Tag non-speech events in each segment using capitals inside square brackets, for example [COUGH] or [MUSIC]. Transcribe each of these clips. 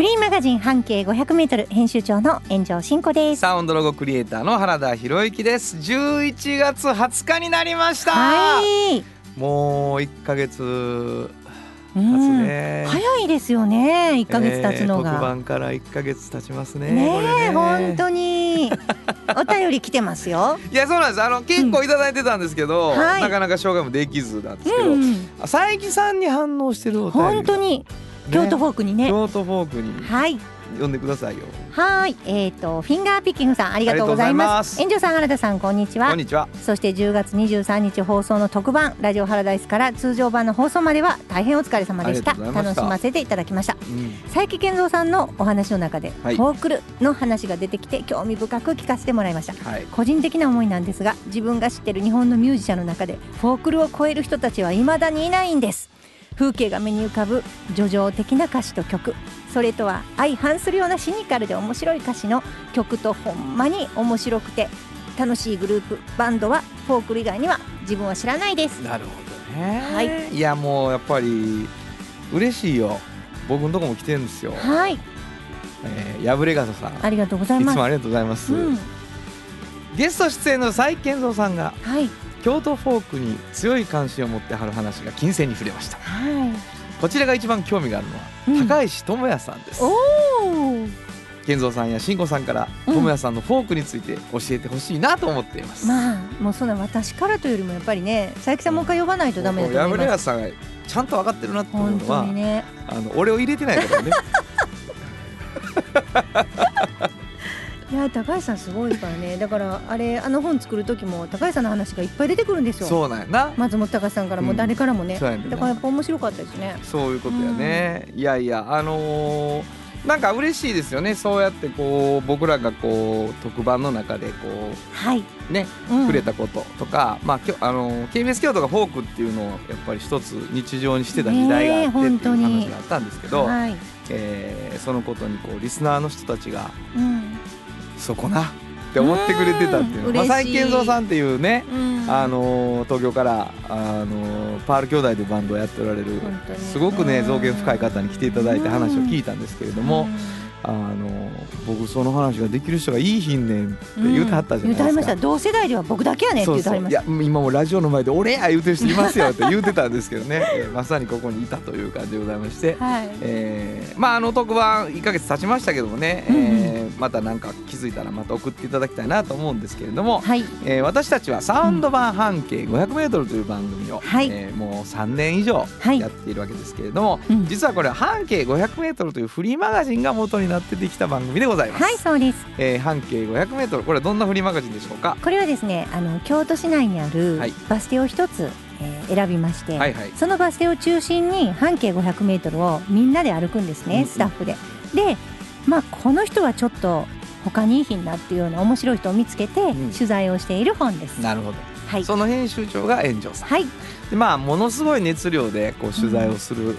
フリーマガジン半径500メートル編集長の炎上真子です。サウンドロゴクリエイターの原田博之です11月20日になりました、はい。もう1ヶ月うんね、早いですよね。1ヶ月経つのえー特が。番から1ヶ月経ちますねね本当に。お便り来てますよ。[LAUGHS] いやそうなんですあの結構いただいてたんですけど、はいなかなか紹介もできずなんですけど、うん、佐伯さんに反応してるお便り本当に京都フォークにね。京都フォークに。はい。呼んでくださいよ。はい。えっ、とフィンガーピッキングさんありがとうございます。炎上さん原田さんこんにちは。こん。にちは。そして10月23日放送の特番ラジオハラダイスから通常版の放送までは大変お疲れ様でした。楽しませていただきました。うん。佐伯健三さんのお話の中で、はいフォークルの話が出てきて興味深く聞かせてもらいました。はい。個人的な思いなんですが自分が知ってる日本のミュージシャンの中でフォークルを超える人たちは未だにいないんです風景が目に浮かぶ叙情的な歌詞と曲。それとは相反するようなシニカルで面白い歌詞の曲とほんまに面白くて楽しいグループバンドはフォークル以外には自分は知らないです。なるほどね。はい。いやもうやっぱり嬉しいよ。僕のとこも来てるんですよ、はい。えー、破れ傘さん。ありがとうございます。いつもありがとうございます、うん。ゲスト出演の佐伯健三さんがはい京都フォークに強い関心を持ってはる話が金銭に触れました。はい。こちらが一番興味があるのは、うん。高石智也さんです。おお健三さんや慎吾さんからうん。智也さんのフォークについて教えてほしいなと思っています、まあもうそんな私からというよりもやっぱりね佐伯さんもう一回呼ばないとダメだと思破います。れ傘さんがちゃんと分かってるなって思う本当のは、にね。あの俺を入れてないからね [LAUGHS] いや高橋さんすごいからね。だからあれあの本作る時も高橋さんの話がいっぱい出てくるんですよ。そうなんやな。松本隆さんからもうん。誰からもね、そうやねんな。だからやっぱ面白かったですね。そういうことやね、いやいやあのーなんか嬉しいですよね。そうやってこう僕らがこう特番の中でこはい、うねうん。触れたこととか、まあきょあのー KBS 京都がフォークっていうのをやっぱり一つ日常にしてた時代があってっていうねえ本当に話があったんですけど、はい、えーそのことにこうリスナーの人たちがうんそこなって思ってくれてたっていうまあ佐嬉しい。伯健三さんっていうねうん。あのー東京から、あのーパール兄弟でバンドをやっておられるすごくね造形深い方に来ていただいて話を聞いたんですけれども、うんあの僕その話ができる人がいいひんねんって言うてはったじゃない言うてはりまですか。した。同世代では僕だけやねんって言うてはりましいや今もラジオの前で「俺や!」言うてる人いますよって言うてたんですけどね、え [LAUGHS] ーまさにここにいたという感じでございまして、たはい。えーまああの特番1ヶ月経ちましたけどもね、うんうん。えーまたなんか気づいたらまた送っていただきたいなと思うんですけれども、はい。えー私たちはサウンド版半径 500m という番組を、はい。えーもう3年以上はい。やっているわけですけれども、うん。実はこれは半径 500m というフリーマガジンが元になってできた番組でございます。はいそうですえー半径 500m これはどんなフリーマガジンでしょうか？これはですねあの京都市内にあるはいバス停を一つ、えー選びまして、はいはい。そのバス停を中心に半径 500m をみんなで歩くんですね、うんうんスタッフで。でまあこの人はちょっと他にいいひんなっていうような面白い人を見つけてうん取材をしている本です。なるほど。はい、その編集長が炎上さん。はい、でまあものすごい熱量でこう取材をする、う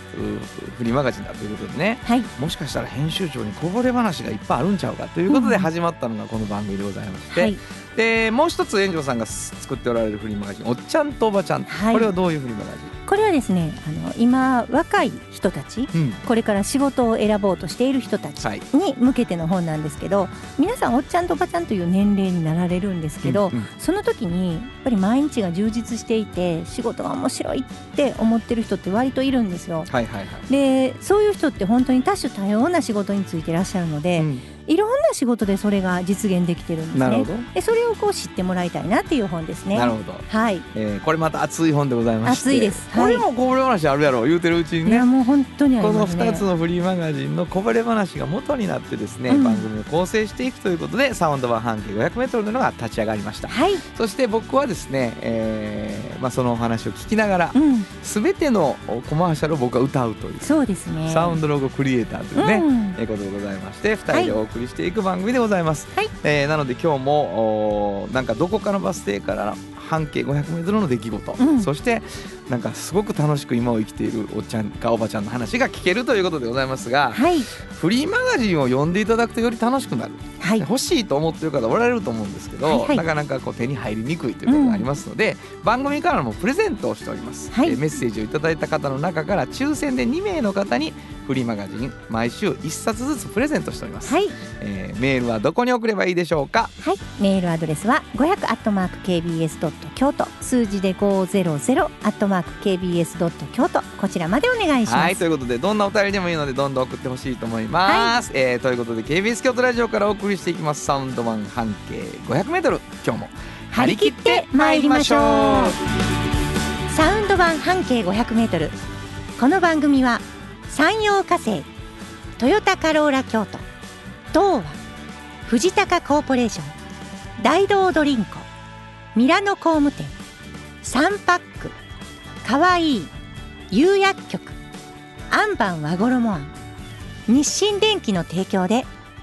フリーマガジンだということでね。はい、もしかしたら編集長にこぼれ話がいっぱいあるんちゃうかということでうん。始まったのがこの番組でございまして、はい、でもう一つ炎上さんが作っておられるフリーマガジン「おっちゃんとおばちゃん」はい。これはどういうフリーマガジこれはですねあの今若い人たちン、うん。これから仕事を選ぼうとしている人たちはい。に向けての本なんですけど皆さんおっちゃんとおばちゃんという年齢になられるんですけど、うんうん。その時にやっぱり毎日が充実していて仕事が面白いって思ってる人って割といるんですよ。はいはいはい、でそういう人って本当に多種多様な仕事についていらっしゃるので、うんいろんな仕事でそれが実現できてるんですね。なるほど、でそれをこう知ってもらいたいなっていう本ですね。なるほど、はい。えーこれまた熱い本でございまして。熱いです。これもこぼれ話あるやろ言うてるうちにね。いやもう本当にありこのますね。2つのフリーマガジンのこぼれ話が元になってですね、うん。番組を構成していくということでサウンド版半径 500m というのが立ち上がりました。はい。そして僕はですね、えーまあ、そのお話を聞きながらうん。全てのコマーシャルを僕は歌うという。そうですね。サウンドロゴクリエイターというね、うん。えーことでございまして2人でお送送りしていく番組でございます、はい。えーなので今日もなんかどこかのバス停から半径 500m の出来事、うん。そしてなんかすごく楽しく今を生きているおっちゃんかおばちゃんの話が聞けるということでございますがはい。フリーマガジンを読んでいただくとより楽しくなるはい。欲しいと思ってる方おられると思うんですけど、はいはい。なかなかこう手に入りにくいということがありますので、番組からもプレゼントをしております、はい。えーメッセージをいただいた方の中から抽選で2名の方にフリーマガジン毎週1冊ずつプレゼントしております、はい。えーメールはどこに送ればいいでしょうか？はい、メールアドレスは500アットマーク KBS ドット京都。数字で500アットマーク KBS ドット京都。こちらまでお願いします。はい。ということでどんなお便りでもいいのでどんどん送ってほしいと思います、えーということで KBS 京都ラジオからお送りしていきますサウンド版半径 500m 今日も張り切って参りましょう。サウンド版半径500メートル。この番組は山陽火星、トヨタカローラ京都、東和、藤高コーポレーション、大道ドリンコ、ミラノ工務店、サンパック、かわいい、釉薬局、アンバン和衣あん、日清電機の提供で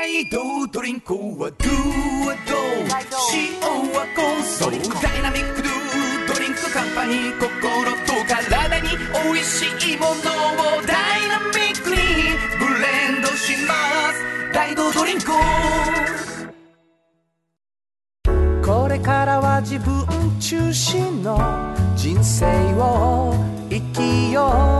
大道ドリンクはドゥはド塩はコンソーダイナミックドゥドリンクカンパニー心と体に美味しいものをダイナミックにブレンドします大道ドリンクこれからは自分中心の人生を生きよう。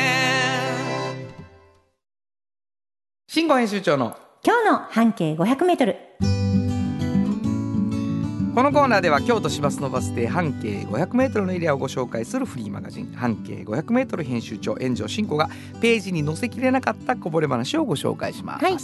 新語編集長の今日の半径500メートル。このコーナーでは京都市バスのバス停半径 500m のエリアをご紹介するフリーマガジン半径 500m 編集長炎上真子がページに載せきれなかったこぼれ話をご紹介します、はい。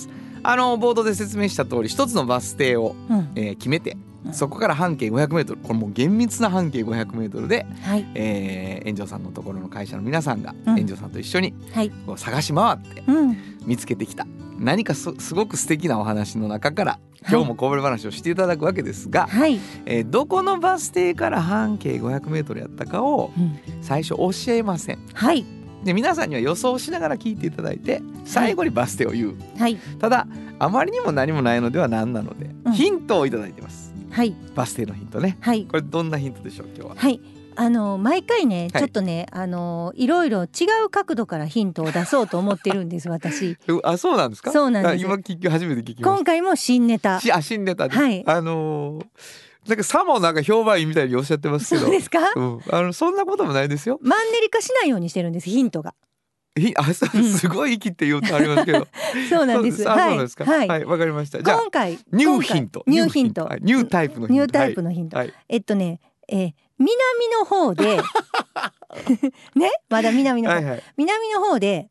あのボードで説明した通り一つのバス停を、うん、えー決めてうんそこから半径 500m これもう厳密な半径 500m で、はい、えー、炎上さんのところの会社の皆さんがうん。炎上さんと一緒にはい、こう探し回ってうん、見つけてきた。何かすすごく素敵なお話の中から今日もこぼれ話をしていただくわけですが、はい、えーどこのバス停から半径 500m やったかをうん、最初教えません。はい、で皆さんには予想しながら聞いていただいて最後にバス停を言う、はい、ただあまりにも何もないのでは何なので、うん。ヒントをいただいてますはい、バス停のヒントね。はい、これどんなヒントでしょう今日は？はい。あの毎回ね、はい。ちょっとねあのいろいろ違う角度からヒントを出そうと思ってるんです私。[LAUGHS] うあそうなんですか？そうなんです。あ今聞き初めて聞き今回も新ネタ。あ新ネタ？で、はい。あのーなんかさもなんか評判いいみたいにおっしゃってますけど。そうですか？うん、あのそんなこともないですよ。マンネリ化しないようにしてるんですヒントが。ひあすごい息って言うとありますけど。[LAUGHS] そうなんです。そうなんですか？はい。はい。わかりました。じゃあ今回ニューヒントニューヒントはいニュータイプのヒント。ニュータイプのヒント、はい。えっとね、えー南の方で [LAUGHS] ね？まだ南の方、はいはい。南の方で、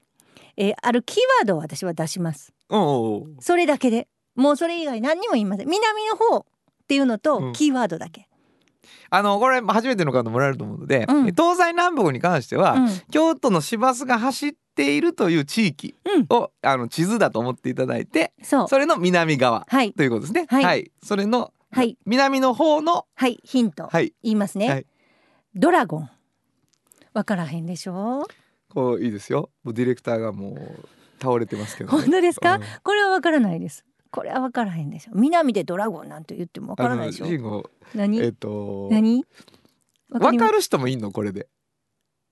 えーあるキーワードを私は出します。それだけで。もうそれ以外何にも言いません。南の方っていうのうん。とキーワードだけ、あのこれ初めての方もらえると思うので、うん。東西南北に関しては、うん。京都の市バスが走っているという地域うん。を、あの地図だと思っていただいてそれの南側はい。ということですね。はい。それのはい。南の方のはい。ヒント、はい。言いますね、はい。ドラゴン。わからへんでしょ？こういいですよ。もうディレクターがもう倒れてますけど、本当ですか？うん。これはわからないですこれはわからへんでしょ。南でドラゴンなんて言ってもわからないでしょ。何、えっ、と何？わります？わかる人もいんの？これで。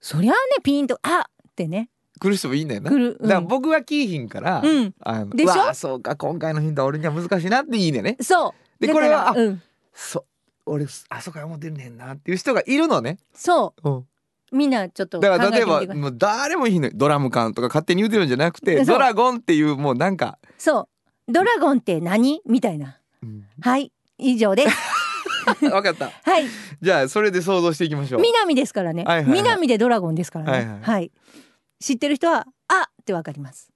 そりゃあねピンとあってね。来る人もいいんだよな。うん、だから僕はキーヒンから、うん。あのでしょ？そうか今回のヒントは俺には難しいなっていいねね。そう。でこれはあうん。そ俺あそこは思ってるねんなっていう人がいるのね、そう。うん、みんなちょっと考だから例えばもう誰もいいのよ。ドラム缶とか勝手に言うてるんじゃなくてドラゴンっていうもうなんか、そうドラゴンって何？みたいな。うん、はい。以上です。[LAUGHS] 分かった。[LAUGHS] はい。じゃあそれで想像していきましょう。南ですからね、はいはいはい。南でドラゴンですからね。はいはい知ってる人はあってわかります。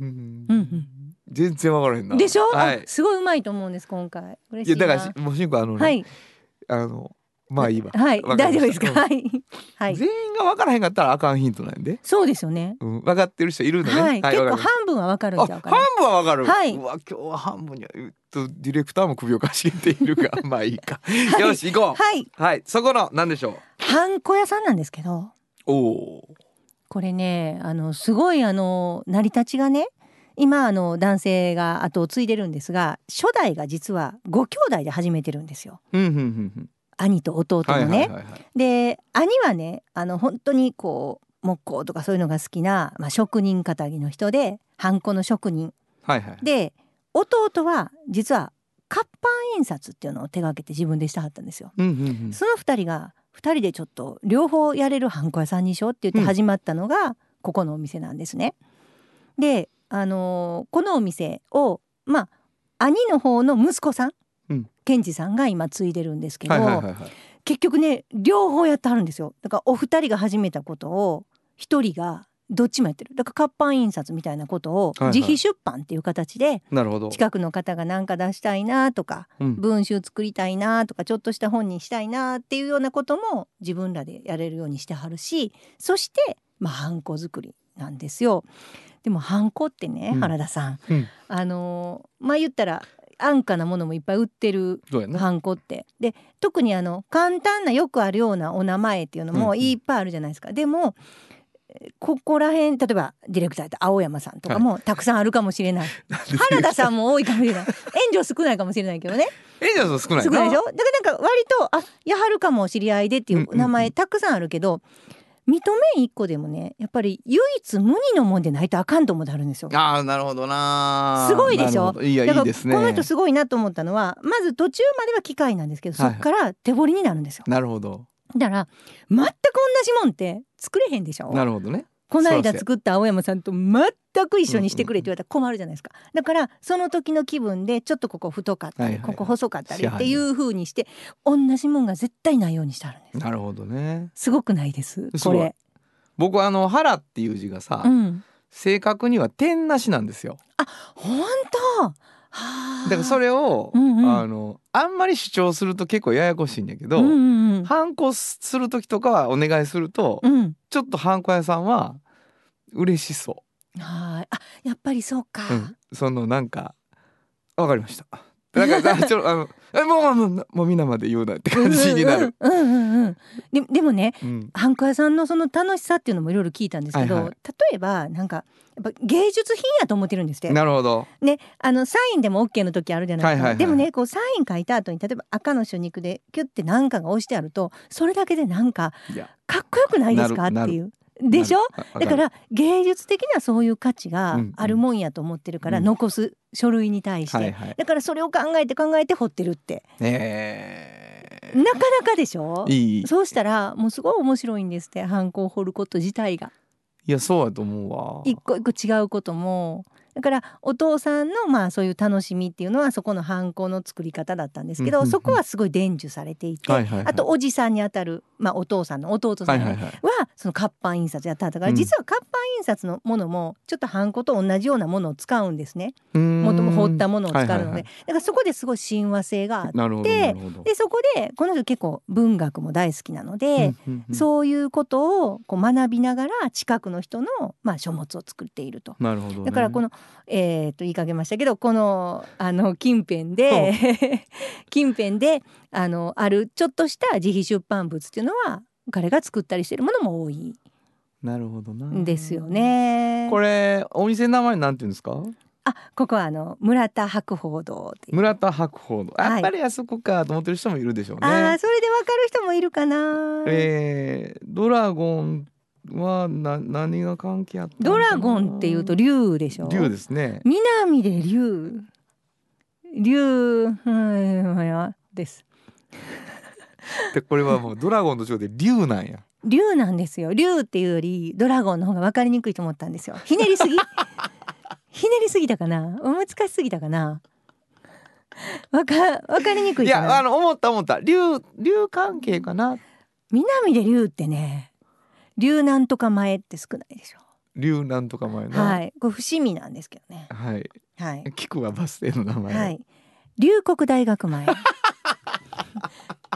うん。うんうん。全然分からへんな。でしょ、はい。あすごいうまいと思うんです今回。いやだからしもうしんこあのね、はい。あのまあいいわ、はい。大丈夫ですか、うん。はい。[LAUGHS] はい。全員が分からへんかったらあかんヒントなんで、そうですよね。うん、分かってる人いるのね。はい、結構わかりました。半分はわかるんあちゃうか半な分はわかる。はい。うわ今日は半分にはうっとディレクターも首をかしげているが [LAUGHS] まあいいか。い。よし行こう。はい。はい。そこの何でしょハンコ屋さんなんですけど。う。おおこれねあのすごいあの成り立ちがね今あの男性が後を継いでるんですが初代が実はご兄弟で始めてるんですよ。ー。うんうんうんうん。兄と弟のね。で兄はねあの本当にこう木工とかそういうのが好きな、まあ、職人かたぎの人でハンコの職人はいはい。で弟は実は活版印刷っていうのを手がけて自分でしてはったんですよ。うんうんうん。その二人が二人でちょっと両方やれるハンコ屋さんにしようって言って始まったのがここのお店なんですね。で、あのーこのお店をまあ兄の方の息子さん、うん健二さんが今継いでるんですけど。結局ね両方やってはるんですよ。だからお二人が始めたことを一人がどっちもやってる。だから活版印刷みたいなことを自費出版っていう形でなるほど。近くの方が何か出したいなとかうん。文集作りたいなとかちょっとした本にしたいなっていうようなことも自分らでやれるようにしてはるしそしてまあハンコ作りなんですよ。でもハンコってね、うん原田さんうん。あのーまあ言ったら安価なものもいっぱい売ってる。ハンコって。で特にあの簡単なよくあるようなお名前っていうのうんうん。もいっぱいあるじゃないですか。でもえーここら辺例えばディレクターやったら青山さんとかもたくさんあるかもしれない、[LAUGHS] 原田さんも多いかもしれない。援助少ないかもしれないけどね。えじゃあ少ない少ないでしょ？だからなんか割とあやはるかも知り合いでっていうんうんううん。名前たくさんあるけど、認めん一個でもねやっぱり唯一無二のもんでないとあかんと思ってあるんですよ。ああなるほどな。すごいでしょ？いやいいですね。この人すごいなと思ったのはまず途中までは機械なんですけどそはいっから手彫りになるんですよ。なるほど。だから全く同じもんって作れへんでしょ？なるほどね。この間作った青山さんと全く一緒にしてくれって言われたら困るじゃないですか。だからその時の気分でちょっとここ太かったり、はいはいはい。ここ細かったりっていう風にして同じもんが絶対ないようにしてあるんですなるほどね。すごくないです。これ。僕はあの腹っていう字がさ、うん。正確には点なしなんですよ。本当？はあだからそれを、うんうん。あのあんまり主張すると結構ややこしいんだけど、うんうんうん。ハンコする時とかはお願いすると、うん。ちょっとハンコ屋さんは嬉しそはい。あやっぱりそうか、う、うん、そのなんかわかりましたなんかあちょあのえもうもうもう皆まで言うなって感じになる、うんうんうんうん。ででもねうん。ハンコ屋さんのその楽しさっていうのもいろいろ聞いたんですけど、はいはい。例えばなんかやっぱ芸術品やと思ってるんですって。なるほど。ね、あのサインでも OK の時あるじゃないですか、はいはいはいでもねこうサイン書いた後に例えば赤の書肉でキュッて何かが押してあるとそれだけでなんかかっこよくないですか？っていう。でしょ？だから芸術的なそういう価値がうんあるもんやと思ってるからうん。残す書類に対して、だからそれを考えて考えて彫ってるって。え。なかなかでしょ？ー、いい。そうしたらもうすごい面白いんですってハンコを彫ること自体が。いやそうやと思うわ。一個一個違うこともだからお父さんのまあそういう楽しみっていうのはそこのハンコの作り方だったんですけど、うんうんうん。そこはすごい伝授されていて、はいはいはい。あとおじさんにあたる、まあ、お父さんの弟さんねはその活版印刷やったんだから、うん。実は活版印刷のものもちょっとハンコと同じようなものを使うんですね。もとも彫ったものを使うので、はいはいはい。だからそこですごい親和性があってでそこでこの人結構文学も大好きなので、うんうんうん。そういうことをこう学びながら近くの人の、まあ、書物を作っていると。なるほど、ね、だからこの、えー、と言いかけましたけどこのあの近辺で [LAUGHS] 近辺であのあるちょっとした自費出版物っていうのは彼が作ったりしてるものも多いなるほどな。んですよ。ね。これお店の名前なんて言うんですか？あここはあの村田白鳳堂。村田白鳳の。はいやっぱりあそこかと思ってる人もいるでしょうね。ああそれでわかる人もいるかな。えー、ドラゴンはな何が関係あったのドラゴンっていうと竜でしょ？竜ですね。南で竜。竜はいはいです。でこれはもうドラゴンと違って竜なんや。竜なんですよ。竜っていうよりドラゴンの方が分かりにくいと思ったんですよ。ひねりすぎ？[LAUGHS] ひねりすぎたかな？難しすぎたかな？わか分かりにくいいやあの思った思った。竜竜関係かな？南で竜ってね竜なんとか前って少ないでしょ。竜なんとか前な。はい。これ伏見なんですけどね。はい。はい。聞くわバス停の名前。はい。龍谷大学前。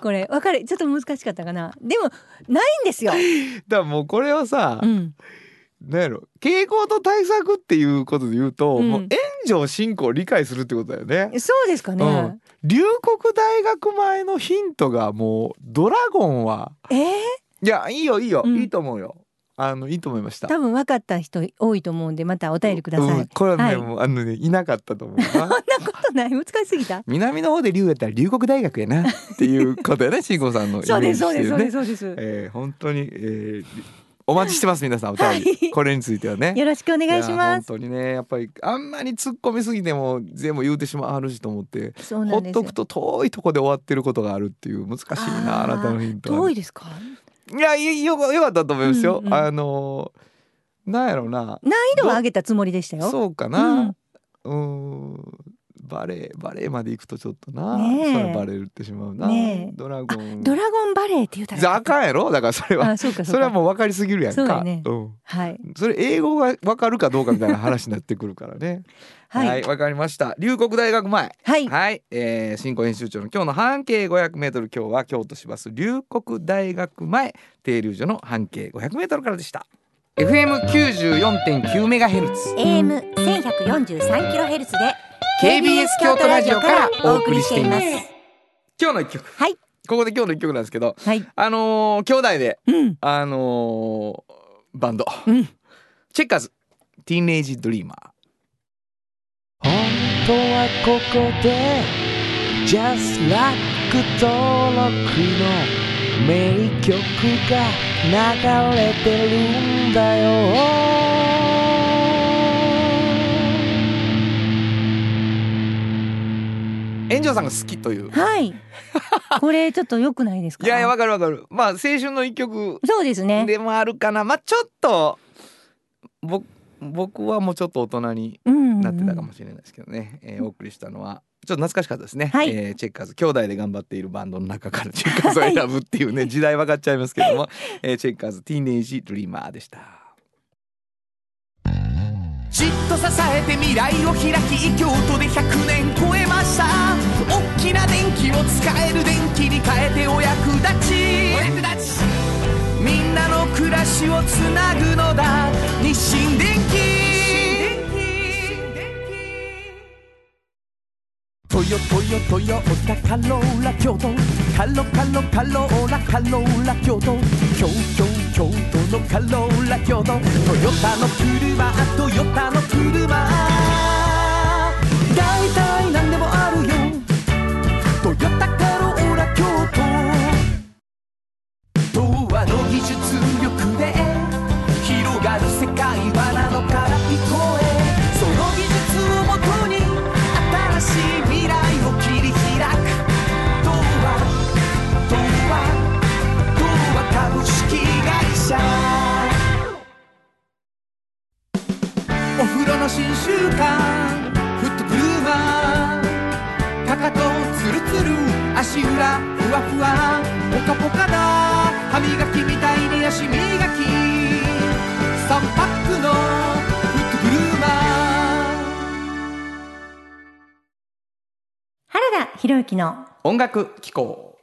これ分かる。ちょっと難しかったかな。でもないんですよ、[LAUGHS] だからもうこれはさ、うん、なんやろ。傾向と対策っていうことで言うと、うん。もう炎上進行を理解するってことだよね。そうですかね、うん。龍谷大学前のヒントがもうドラゴンはえー、いやいいよいいよ、うん。いいと思うよ。あのいいと思いました。多分分かった人多いと思うんでまたお便りください、うんこれはね、はい。もうあのねいなかったと思うな。[LAUGHS] そんなことない。難しすぎた。南の方で龍やったら龍谷大学やな。っていうことやね [LAUGHS] 慎吾さんのイメそうージですそうですそうですそうです、えー本当に、えーお待ちしてます皆さんお便り、はい。これについてはね。よろしくお願いしやます。本当にねやっぱりあんまり突っ込みすぎても全部言うてしまうしと思ってそうなんですよ。ほっとくと遠いとこで終わってることがあるっていう難しいなあなたのヒントは遠いですか？いやいよよかったと思いますよ、うんうん。あのなんやろうな。難易度は上げたつもりでしたよ。そうかな。うんバレエバレエまで行くとちょっとな、ねえ。それバレってしまうな、ねえ。ドラゴン。ドラゴンバレーって言うたら。じゃああかんやろ？だからそれは。あそれはもう分かりすぎるやんか。ね。うん、はい。それ英語が分かるかどうかみたいな話になってくるからね。[LAUGHS] はい。はいわ、かりました。龍谷大学前。はい。はい、えー、新興編集長の今日の半径 500m 今日は京都市バス龍谷大学前。停留所の半径 500m からでした FM94.9 メガヘルツ。AM 千百四十三キロヘルツで KBS 京都ラジオからお送りしています。今日の一曲。はい。ここで今日の一曲なんですけどはい。あのー兄弟でうん。あのーバンド、うん。チェッカーズティーンエイジドリーマー本当はここで Just Like 登録の名曲が流れてるんだよ。炎上さんが好きという。はい。これちょっと良くないですか？いやいやわかるわかる。まあ青春の一曲。そうですね。でもあるかな。まあちょっと僕僕はもうちょっと大人にうんなってたかもしれないですけどね、えーお送りしたのはちょっと懐かしかったですね、はい。えーチェッカーズ。兄弟で頑張っているバンドの中からチェッカーズを選ぶっていうね時代分かっちゃいますけども、えーチェッカーズティーンエイジドリーマーでした。じっと支えて未来を開き京都で100年超えました。大きな電気を使える電気に変えてお役立ち。お役立ち。みんなの暮らしをつなぐのだ。日清電気トヨトヨトヨタカローラ京都カロカロカローラカローラ京都京京京都のカローラ京都トヨタの車トヨタの車大体何でもあるよトヨタカローラ京都童話の技術力博之の音楽機構。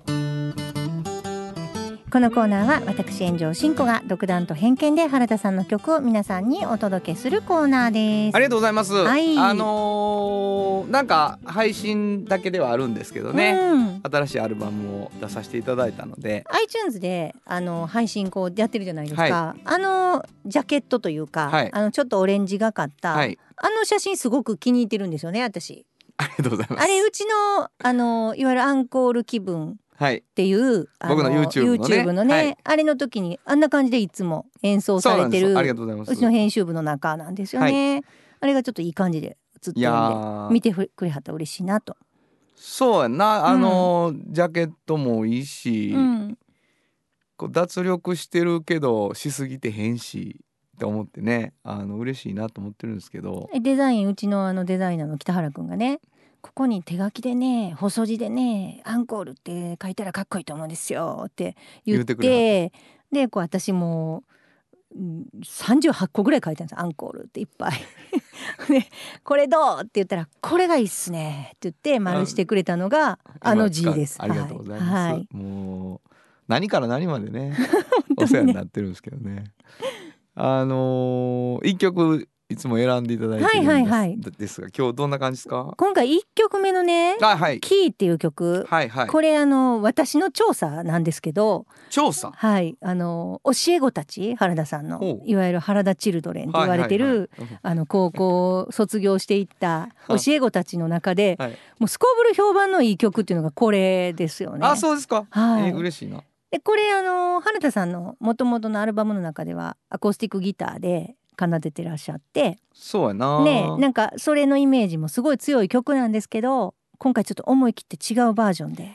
このコーナーは私炎上真子が独断と偏見で原田さんの曲を皆さんにお届けするコーナーです。ありがとうございます、はい。あのーなんか配信だけではあるんですけどね、うん。新しいアルバムを出させていただいたので。iTunes であの配信こうやってるじゃないですか、はあのジャケットというか、はい。あのちょっとオレンジがかった、はい。あの写真すごく気に入ってるんですよね私ありがとうございます。あれうちのあのいわゆるアンコール気分はい。っていうあ僕の YouTube のね。YouTube のねはい。あれの時にあんな感じでいつも演奏されてるうちの編集部の中なんですよね、あれがちょっといい感じで映ってるんでー。見てくれはったら嬉しいなと。そうやな。あの、ジャケットもいいし、うん、こう脱力してるけどしすぎてへんしって思ってねあの嬉しいなと思ってるんですけどデザインうちのあのデザイナーの北原くんがねここに手書きでね細字でね「アンコール」って書いたらかっこいいと思うんですよって言ってでこう私もうん38個ぐらい書いたんですアンコールっていっぱい。[LAUGHS] で「これどう?」って言ったら「これがいいっすね」って言って丸してくれたのがあの字です。ありがとうございます、はいはいもう何から何までね [LAUGHS] お世話になってるんですけどねあのー一曲いつも選んでいただいてるんです,、はいはいはい。ですが今日どんな感じですか？今回1曲目のね「あはい。キー」っていう曲、はいはい。これあの私の調査なんですけど。調査？はい。あの教え子たち原田さんのいわゆる原田チルドレンと言われてる、はいはいはい。あの高校を卒業していった [LAUGHS] 教え子たちの中ではい。もうすこぶる評判のいい曲っていうのがこれですよね。あそうですか、はい。えー嬉しいなでこれあの原田さんの元々のアルバムの中ではアコースティックギターで奏でてらっしゃってそうやな。ねなんかそれのイメージもすごい強い曲なんですけど今回ちょっと思い切って違うバージョンで。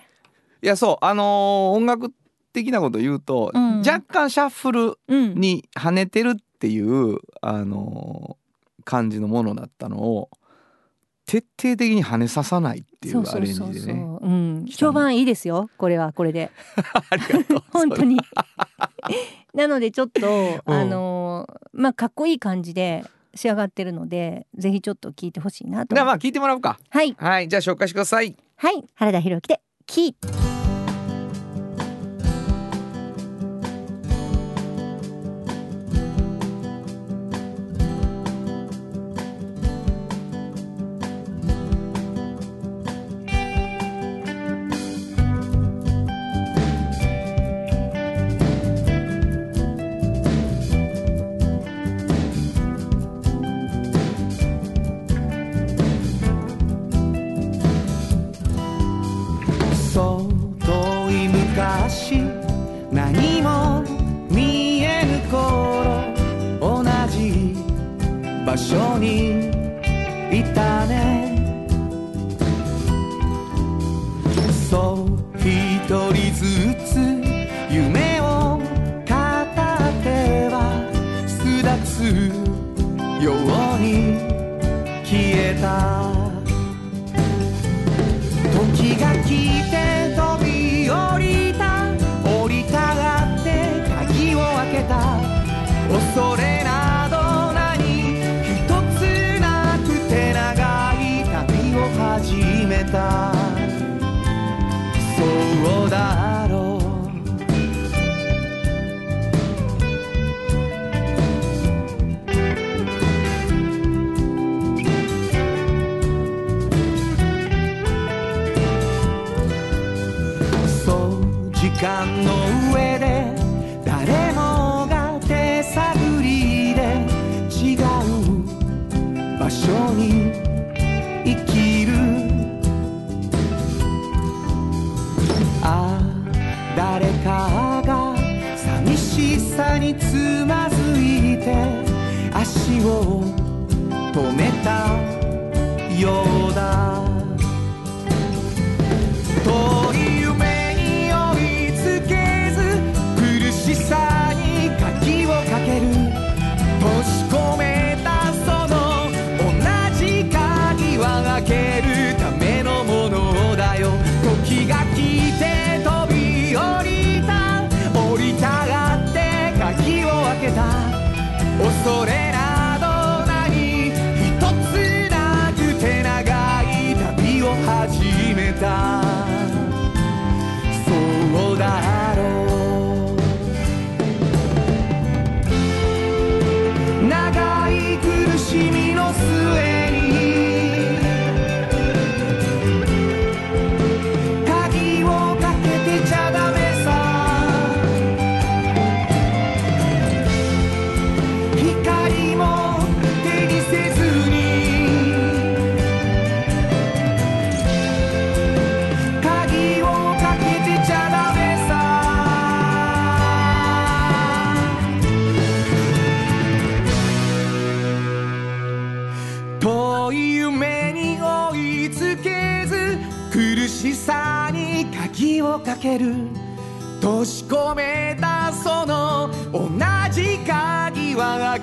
いやそうあのー音楽的なこと言うと、うん。若干シャッフルうん、に跳ねてるっていうあのー感じのものだったのを徹底的に跳ねささないっていうアレンジでね評判いいですよ。これはこれで。[LAUGHS] [LAUGHS] 本当に。[LAUGHS] なのでちょっと、うん。あのーまあかっこいい感じで仕上がってるのでぜひちょっと聞いてほしいなと。じゃあまあ聞いてもらおうか。はい。はい。じゃあ紹介してください。はい。原田博之で「キー」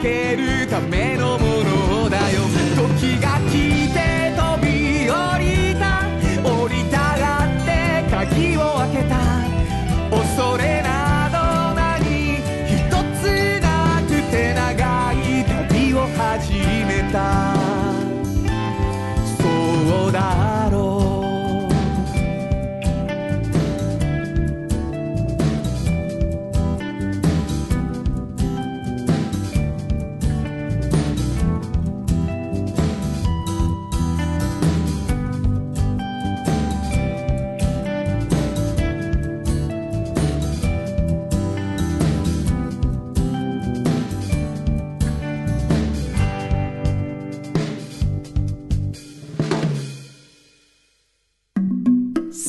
けるための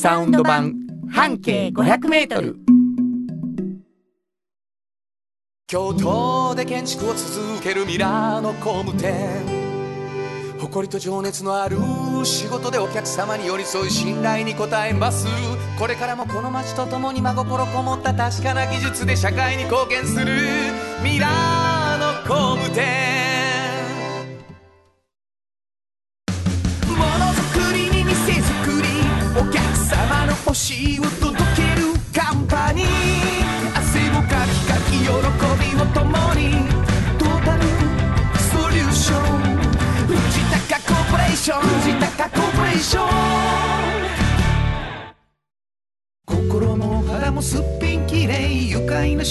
サウンド版半径500メートル。京都で建築を続けるミラーの工務店。誇りと情熱のある仕事でお客様に寄り添い信頼に応えます。これからもこの街とともに真心こもった確かな技術で社会に貢献する。ミラーの工務店。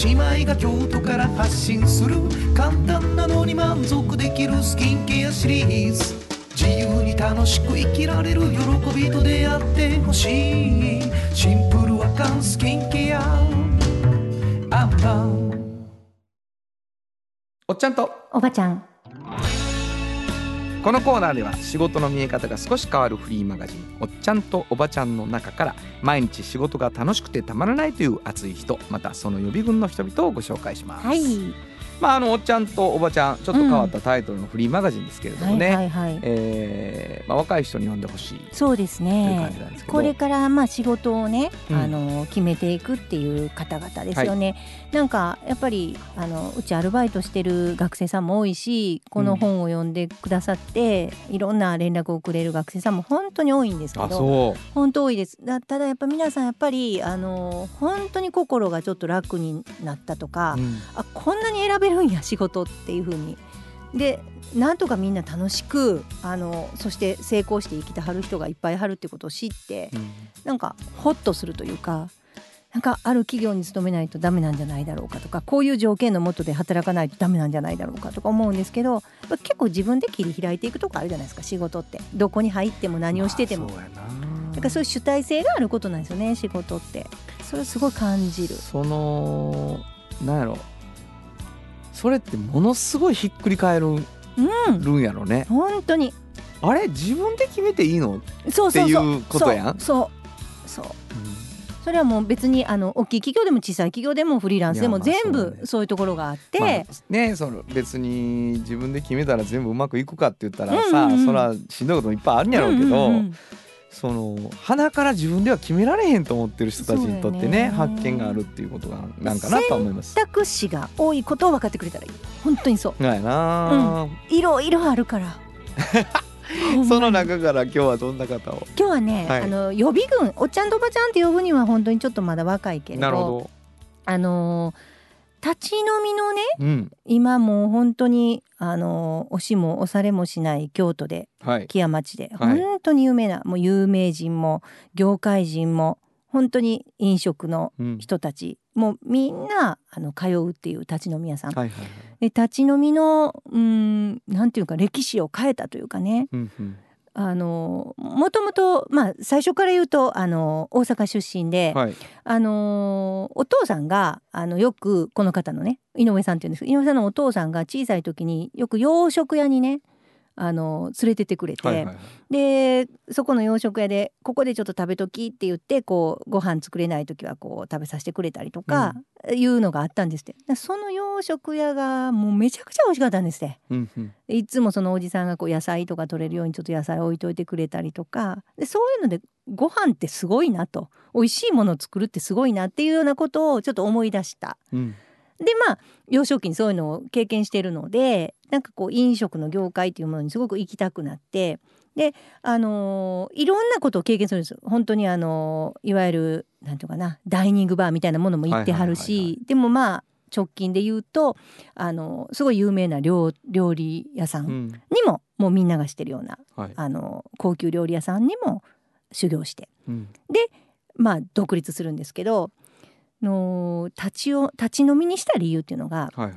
姉妹が京都から発信する簡単なのに満足できるスキンケアシリーズ。自由に楽しく生きられる喜びと出会ってほしい。シンプルアカンスキンケア。アンパンおっちゃんと。おばちゃんこのコーナーでは仕事の見え方が少し変わるフリーマガジン「おっちゃんとおばちゃん」の中から毎日仕事が楽しくてたまらないという熱い人またその予備軍の人々をご紹介します。はい、まああのおっちゃんとおばちゃんちょっと変わったタイトルのフリーマガジンですけれどはいもね、はいはいえーまあ、若い人に読んでほしい。そうですというね感じなんですこれからまあ仕事をね、うん。あの決めていくっていう方々ですよね、なんかやっぱりあのうちアルバイトしてる学生さんも多いしこの本を読んでくださって、いろんな連絡をくれる学生さんも本当に多いんですけどあそう。本当多いです。だただやっぱ皆さんやっぱりあの本当に心がちょっと楽になったとか、うん。あこんなに選べるんや仕事っていう風に。でなんとかみんな楽しくあのそして成功して生きてはる人がいっぱいはるってことを知ってうん。なんかホッとするというかなんかある企業に勤めないとダメなんじゃないだろうかとかこういう条件のもとで働かないとダメなんじゃないだろうかとか思うんですけど結構自分で切り開いていくとこあるじゃないですか仕事って。どこに入っても何をしてても。まあだからそういう主体性があることなんですよね仕事って。それをすごい感じる。そのなんやろそれってものすごいひっくり返るうん。るんやろね。本当に。あれ？自分で決めていいの、っていうことやん？そう。そう。そう。それはもう別にあの大きい企業でも小さい企業でもフリーランスでも全部そういうところがあって、まあねその別に自分で決めたら全部うまくいくかって言ったらさ、うんうんうん。そらしんどいこともいっぱいあるんやろうけど、んんんその鼻から自分では決められへんと思ってる人たちにとってね発見があるっていうことがなんかなとは思います。選択肢が多いことを分かってくれたらいい。本当にそう。なんやな、いろいろあるから。[LAUGHS] その中から今日はどんな方を？今日はね、はい。あの予備軍おっちゃんとおばちゃんって呼ぶには本当にちょっとまだ若いけれど。なるほあの立ち飲みのねど。うん今もう本当にあの押しも押されもしない京都ではい。木屋町ではい本当に有名な、もう有名人も業界人も本当に飲食のうん人たちもうみんなあの通うっていう立ち飲み屋さん、はいはいはい。で立ち飲みのうんなんていうか歴史を変えたというかねうんうんあのもともとまあ最初から言うとあの大阪出身で、はい。あのお父さんがあのよくこの方のね井上さんっていうんですけど井上さんのお父さんが小さい時によく洋食屋にねあの連れてってくれて、はいはいはい。でそこの洋食屋で「ここでちょっと食べとき」って言ってこうご飯作れない時はこう食べさせてくれたりとか、いうのがあったんですって。でその洋食屋がもうめちゃくちゃ美味しかったんですって。うんうん。でいつもそのおじさんがこう野菜とか取れるようにちょっと野菜置いといてくれたりとか。でそういうのでご飯ってすごいなと。美味しいものを作るってすごいなっていうようなことをちょっと思い出した。うんでまあ幼少期にそういうのを経験してるのでなんかこう飲食の業界っていうものにすごく行きたくなってであのーいろんなことを経験するんです本当にあのーいわゆるなんていうかなダイニングバーみたいなものも行ってはるしでもまあ直近で言うとあのーすごい有名な料料理屋さうん。んにももうみんながしてるようなはい。あのー高級料理屋さんにも修行して。うん。まあ独立するんですけどの立ちを立ち飲みにした理由っていうのがはいはい。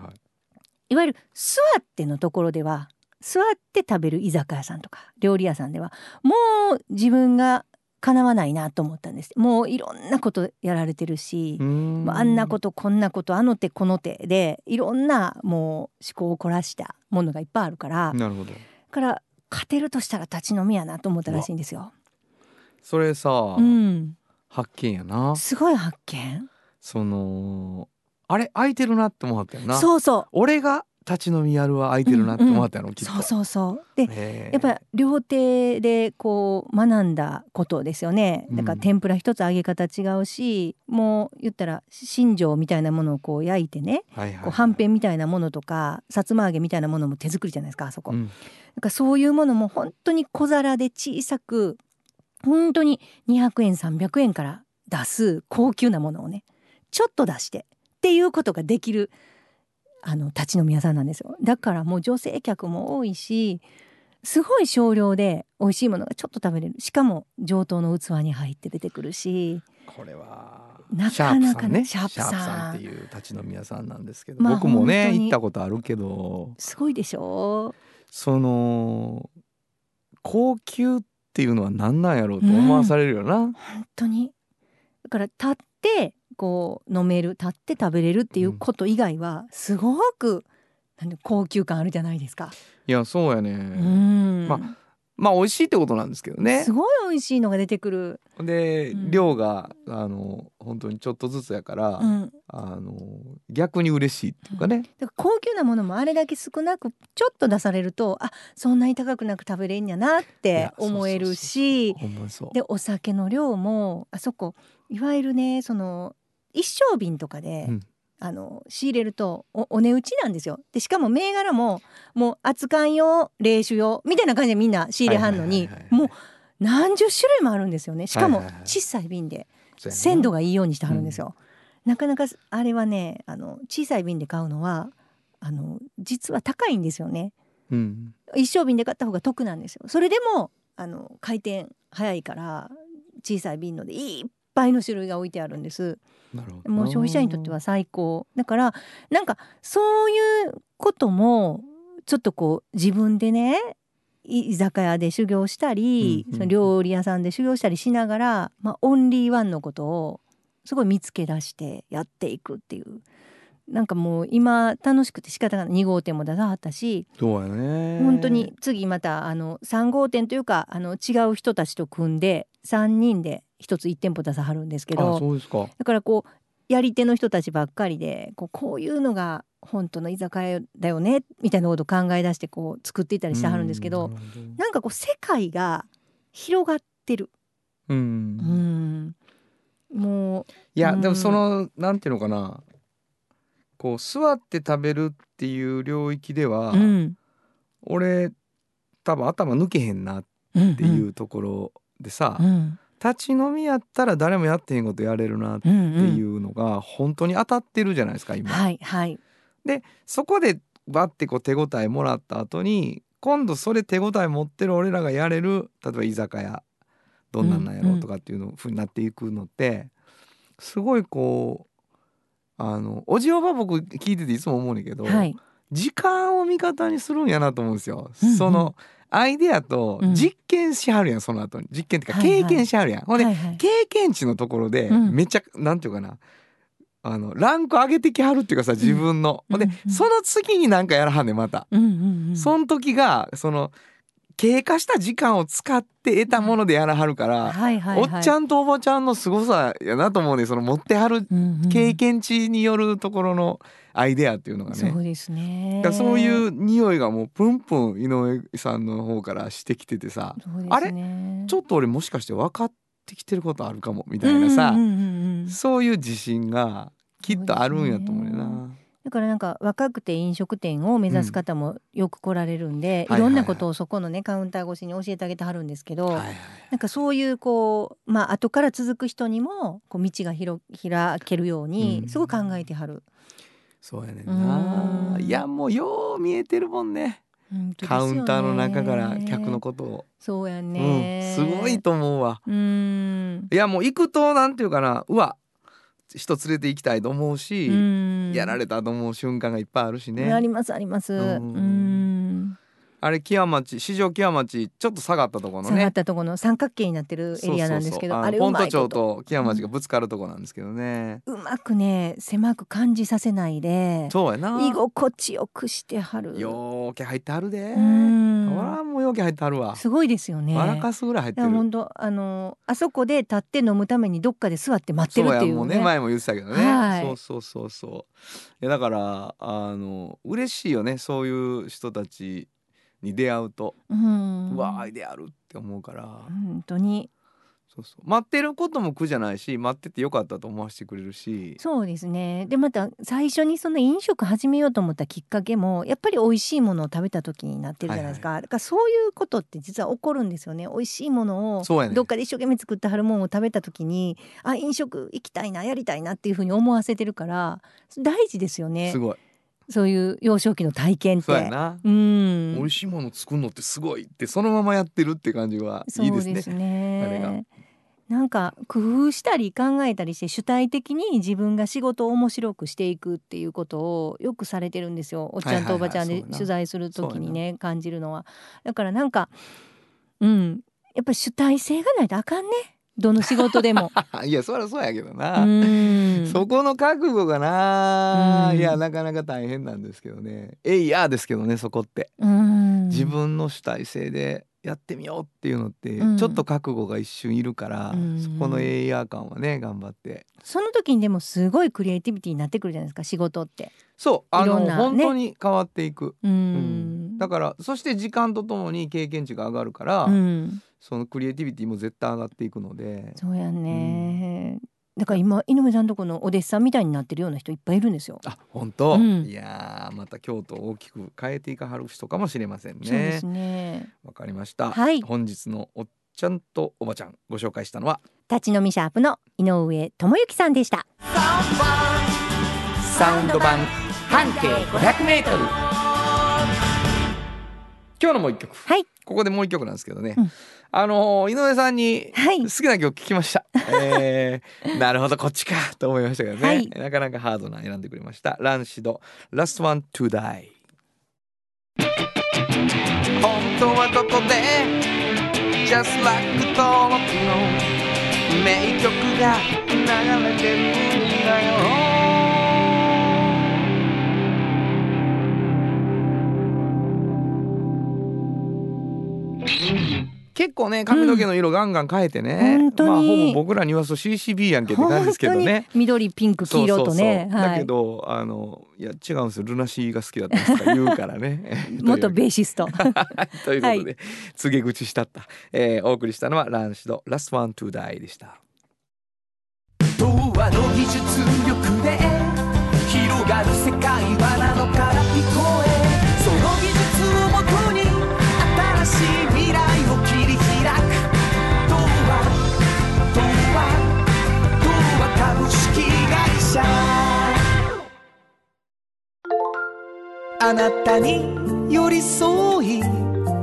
いわゆる座ってのところでは座って食べる居酒屋さんとか料理屋さんではもう自分がかなわないなと思ったんです。もういろんなことやられてるし、あんなことこんなことあの手この手でいろんなもう思考を凝らしたものがいっぱいあるから、なるほど。だから勝てるとしたら立ち飲みやなと思ったらしいんですよ。それさ、うん、発見やな。すごい発見そのあれ空いてるなって思ったよな。そうそう。俺が立ち飲みやるは空いてるなって思ったやろ、きっと。そうそうそう。でやっぱ料亭でこう学んだことですよね。だからうん天ぷら一つ揚げ方違うし、もう言ったら新庄みたいなものをこう焼いてね。はいはいこうはんぺんみたいなものとかさつま揚げみたいなものも手作りじゃないですかあそこ。うん。なんかそういうものも本当に小皿で小さく本当に200円300円から出す高級なものをねちょっと出してっていうことができるあの立ち飲み屋さんなんですよ。だからもう女性客も多いしすごい少量で美味しいものがちょっと食べれる。しかも上等の器に入って出てくるしこれはなかなかねシャープさんっていう立ち飲み屋さんなんですけど、まあ僕もね行ったことあるけどすごいでしょ？その高級っていうのは何なんやろうと思わされるよな、本当に。だから立ってこう飲める立って食べれるっていうこと以外はすごくなんで高級感あるじゃないですか。いやそうやね、うん。ままあ美味しいってことなんですけどね。すごい美味しいのが出てくる。で、うん。量があの本当にちょっとずつやから、うん、あの逆に嬉しいっていうかね、だから高級なものもあれだけ少なくちょっと出されるとあそんなに高くなく食べれんやなっいてや思えるしでお酒の量もあそこいわゆるねその一升瓶とかで、うん。あの仕入れるとおお値打ちなんですよ。でしかも銘柄ももう熱燗用冷酒用みたいな感じでみんな仕入れはんのにもう何十種類もあるんですよね。しかも小さい瓶で鮮度がいいようにしてはるんですよ、なかなかあれはねあの小さい瓶で買うのはあの実は高いんですよね。うん。一升瓶で買った方が得なんですよ。それでもあの回転早いから小さい瓶のでいっぱいの種類が置いてあるんですもう消費者にとっては最高。だからなんかそういうこともちょっとこう自分でねい居酒屋で修行したり、その料理屋さんで修行したりしながら、まあ、オンリーワンのことをすごい見つけ出してやっていくっていうなんかもう今楽しくて仕方がない。2号店も出さはったしそうやね。本当に次またあの3号店というかあの違う人たちと組んで3人で1つ1店舗出さはるんですけどあそうですか。だからこうやり手の人たちばっかりでこうこういうのが本当の居酒屋だよねみたいなことを考え出してこう作っていったりしてはるんですけどうんなんかこう世界が広がってる。うん。うん。もういや、うん。でもそのなんていうのかなこう座って食べるっていう領域では、うん。俺多分頭抜けへんなっっていうところでさ、うん。立ち飲みやったら誰もやってへんことやれるなってうんうんいうのが本当に当たってるじゃないですか今。はいはい。そこでバッてこう手応えもらった後に今度それ手応え持ってる俺らがやれる例えば居酒屋どんなんなんやろうとかっていうのふうになっていくのってすごいこうあのおじおば僕聞いてていつも思うねんけど、はい。時間を味方にするんやなと思うんですよ。うんうん。そのアイデアとうん。実験しはるやんその後に。実験っていうか経験しはるやん。ほんで、はいはい。経験値のところでうん。めちゃ、なんていうかな。あのランク上げてきはるっていうかさ自分の、ほんで、うんうん。その次になんかやらはんねんまた、うんうんうん。その時がその経過した時間を使って得たものでやらはるから、はいはいはい。おっちゃんとおばちゃんの凄さやなと思うねその持ってはる経験値によるところのアイデアっていうのがね、そうですね。だそういう匂いがもうプンプン井上さんの方からしてきててさね。あれ？ちょっと俺もしかして分かってきてることあるかもみたいなさ、うんうんうんうん。そういう自信がきっとあるんやと思うよな。だからなんか若くて飲食店を目指す方もよく来られるんで、うんいろんなことをそこのねカウンター越しに教えてあげてはるんですけど、はいはいなんかそういうこうまあ後から続く人にもこう道が広開けるよううん。にすごい考えてはる。そうやねんうな。ん。いやもうよう見えてるもんね。本当ですカウンターの中から客のことを、そうやうん、ね、すごいと思うわ。うん。いやもう行くとなんていうかな。うわ人連れて行きたいと思うし、うんやられたと思う瞬間がいっぱいあるしね。ありますあります。ううんんあれ木屋町市場木屋町ちょっと下がったところのね。下がったところの三角形になってるエリアなんですけどあれポント町とと木屋町がぶつかるとこなんですけどね、うまくね狭く感じさせないでそうやな。居心地よくしてはる。よーけ入ってはるで。うん。ほらもうようけ入ってはるわ。すごいですよね。笑かすぐらい入ってる。いや本当あのあそこで立って飲むためにどっかで座って待ってるっていうね。もうね前も言ってたけどね、はい。そうそうそうそう。いやだからあの嬉しいよねそういう人たちに出会うと、うん。うわアイデアあるって思うから、本当にそうそう待ってることも苦じゃないし待っててよかったと思わせてくれるしそうですね。でまた最初にその飲食始めようと思ったきっかけもやっぱり美味しいものを食べた時になってるじゃないですか。だからそういうことって実は起こるんですよね。美味しいものをどっかで一生懸命作ってはるものを食べた時にあ飲食行きたいなやりたいなっていうふうに思わせてるから大事ですよねす。ごいそういう幼少期の体験って。そうやな、うん。美味しいもの作るのってすごいってそのままやってるって感じはいいですね。そうですあれがね。なんか工夫したり考えたりして主体的に自分が仕事を面白くしていくっていうことをよくされてるんですよおっちゃんとおばちゃんで取材する時にね感じるのはだからなんかうんやっぱり主体性がないとあかんねどの仕事でも。[LAUGHS] いやそりゃそうやけどうな、ん。そこの覚悟がな、うん。いやなかなか大変なんですけどね。えいやですけどねそこって。うん。自分の主体性でやってみようっていうのってうん。ちょっと覚悟が一瞬いるから、うん。そこのエイヤー感はね頑張って。その時にでもすごいクリエイティビティになってくるじゃないですか仕事って。そうあの、ね。本当に変わっていく、ううんんだからそして時間とともに経験値が上がるから、うん。そのクリエイティビティも絶対上がっていくので。そうやね、だから今井上さんとこのお弟子さんみたいになってるような人いっぱいいるんですよ。あ本当、うん。いやーまた京都を大きく変えていかはる人かもしれませんね。そうですね。わかりました、はい。本日のおっちゃんとおばちゃんご紹介したのは？立ち飲みシャープの井上智之さんでした。サウンド版半径500メートル今日のもう一曲。はい。ここでもう一曲なんですけどね、うん。あのー井上さんにはい。好きな曲聞きました、えー、なるほどこっちかと思いましたけどね、はい。なかなかハードな選んでくれました。ランシドラストワントゥダイ本当はどこで Just like 登録の名曲が流れてるんだよ結構ね髪の毛の色ガンガン変えてね、本当に。まあほぼ僕らに言わすと CCB やんけって感じですけど本当ねに。緑ピンク黄色とね。だけはい。どあのいや違うんですよ。ルナシーが好きだったんですとか言うからね。[LAUGHS] 元ベーシスト。[LAUGHS] ということで、告げ口したった、えーお送りしたのはランシド。ラストワントゥダイでした。童話の技術力で広がる世界はなのから聞こえ。その技術をもと会社あなたに寄り添い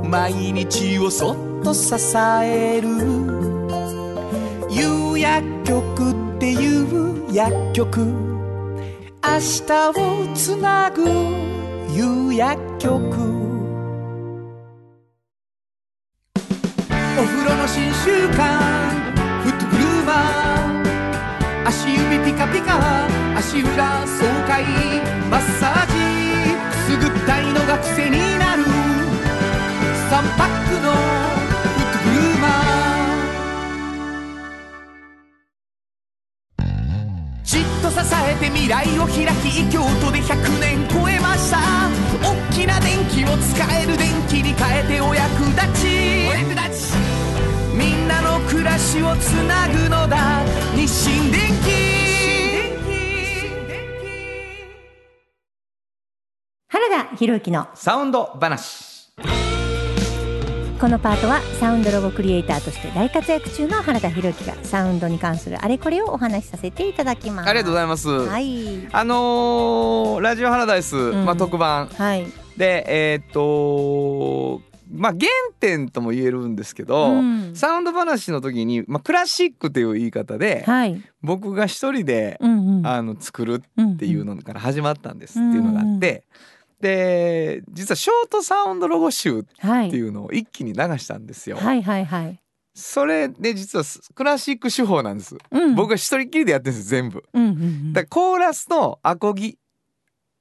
毎日をそっと支える。有薬局っていう薬局。明日をつなぐ有薬局。お風呂の新習慣。足裏爽快マッサージくすぐったいのが癖になる。3パックのフットグルーマーじっと支えて未来を開き京都で100年超えました。大きな電気を使える電気に変えてお役立ち。お役立ち。みんなの暮らしをつなぐのだ。日清電原田博之のサウンド話。このパートはサウンドロゴクリエイターとして大活躍中の原田博之がサウンドに関するあれこれをお話しさせていただきます。ありがとうございます、はい。あのーラジオハラダイス、ん。まあ、特番。はい。でえーっとまあ原点とも言えるんですけど、うん。サウンド話の時に、まあ、クラシックという言い方で、はい。僕が一人で、うんうん。あの作るうんっていうのから始まったんですっていうのがあって、で実はショートサウンドロゴ集っはいていうのを一気に流したんですよ。はいはいはい。それで実はクラシック手法なんです。うん。僕が一人っきりでやってるんです全部。うんうんうん。だからコーラスとアコギ。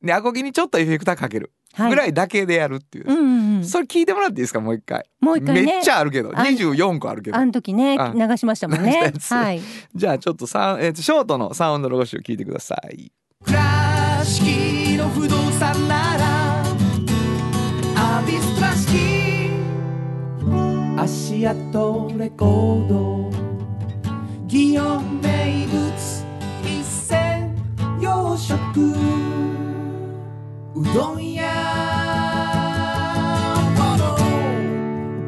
でアコギにちょっとエフェクターかけるはぐらいだけでやるっていう、うんうんうん。それ聞いてもらっていいですかもう一回？もう一回ね。めっちゃあるけどあん24個あるけど。あの時ねあ流しましたもんね。はい。じゃあちょっとサウ、えーとショートのサウンドロゴ集聞いてください。倉敷の不動産な足跡レコード。祇園名物一銭洋食。うどん屋ボノ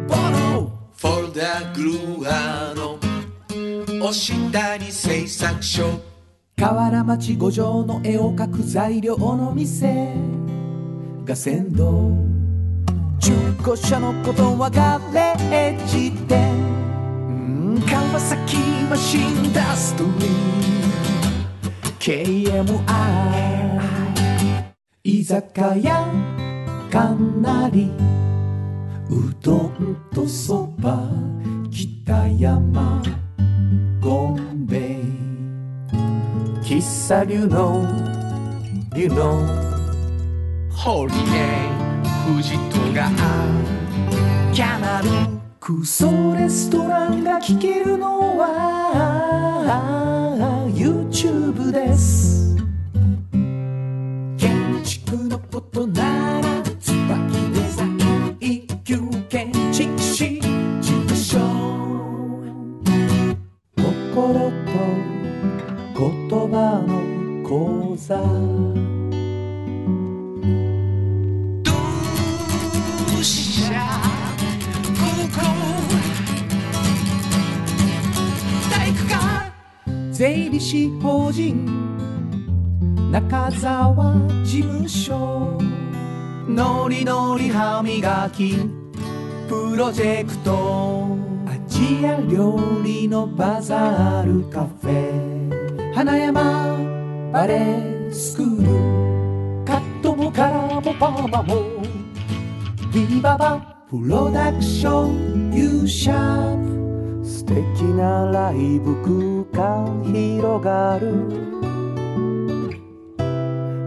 ボノフォルダグルーアの押谷製作所。河原町五条の絵を描く材料の店。が先導中古車のことはガレージ店うん。川崎マシンダストリー。KMI 居酒屋かなり。うどんとそば北山ゴンベ。イ喫茶流の流の。ホリデー。藤戸がキャナルクソレストランが聞けるのは YouTube です建築のことなら椿デザイン一級建築士事務所心と言葉の講座士法人。中沢事務所。のりのり歯磨き。プロジェクト。アジア料理のバザールカフェ。花山バレースクール。カットもカラーもパーマも。ビババプロダクション。U シャー素敵なライブ空間広がる。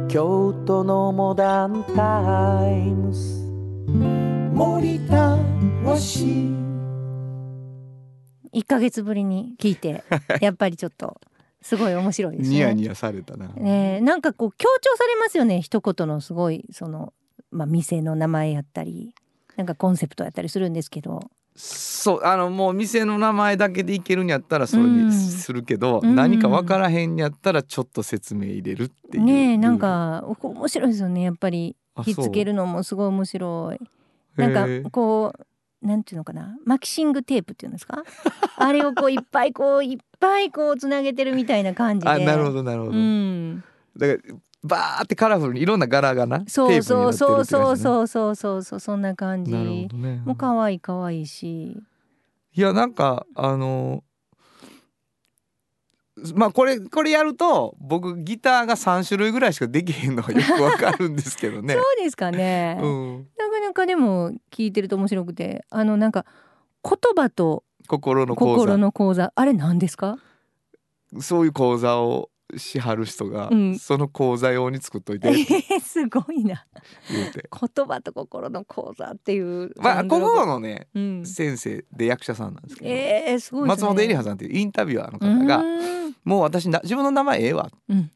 京都のモダンタイムス森田和紙一ヶ月ぶりに聞いて [LAUGHS] やっぱりちょっとすごい面白いですね。ニヤニヤされたな、ねえなんかこう強調されますよね。一言のすごいその、まあ、店の名前やったりなんかコンセプトやったりするんですけどそうあのもう店の名前だけでいけるんやったらそれうん。にするけど、うん。何か分からへんんやったらちょっと説明入れるっていう。ねえなんかお面白いですよねやっぱり。あひっつけるのもすごい面白い。なんかこうなんていうのかな。マキシングテープっていうんですか？[LAUGHS] あれをこういっぱいこういっぱいこうつなげてるみたいな感じで。あなるほどなるほど、うん。だからバーってカラフルにいろんな柄がなそうそうそうそううそうそうそうそうそんな感じなるほどねもう可愛い可愛いしいやなんかあのまあこれこれやると僕ギターが3種類ぐらいしかできへんのがよくわかるんですけどねそうですかね、うん、なかなかでも聞いてると面白くてあのなんか言葉と心の講座心の講座あれ何ですかそういう講座をしはる人が、うん。その講座用に作っといてえー [LAUGHS] すごいな。言うて。言葉と心の講座っていうまあ国語のねうん。先生で役者さんなんですけど、えー、すごね。松本エリハさんっていうインタビュアーのう方がーん「もう私な自分の名前ええわ」うん。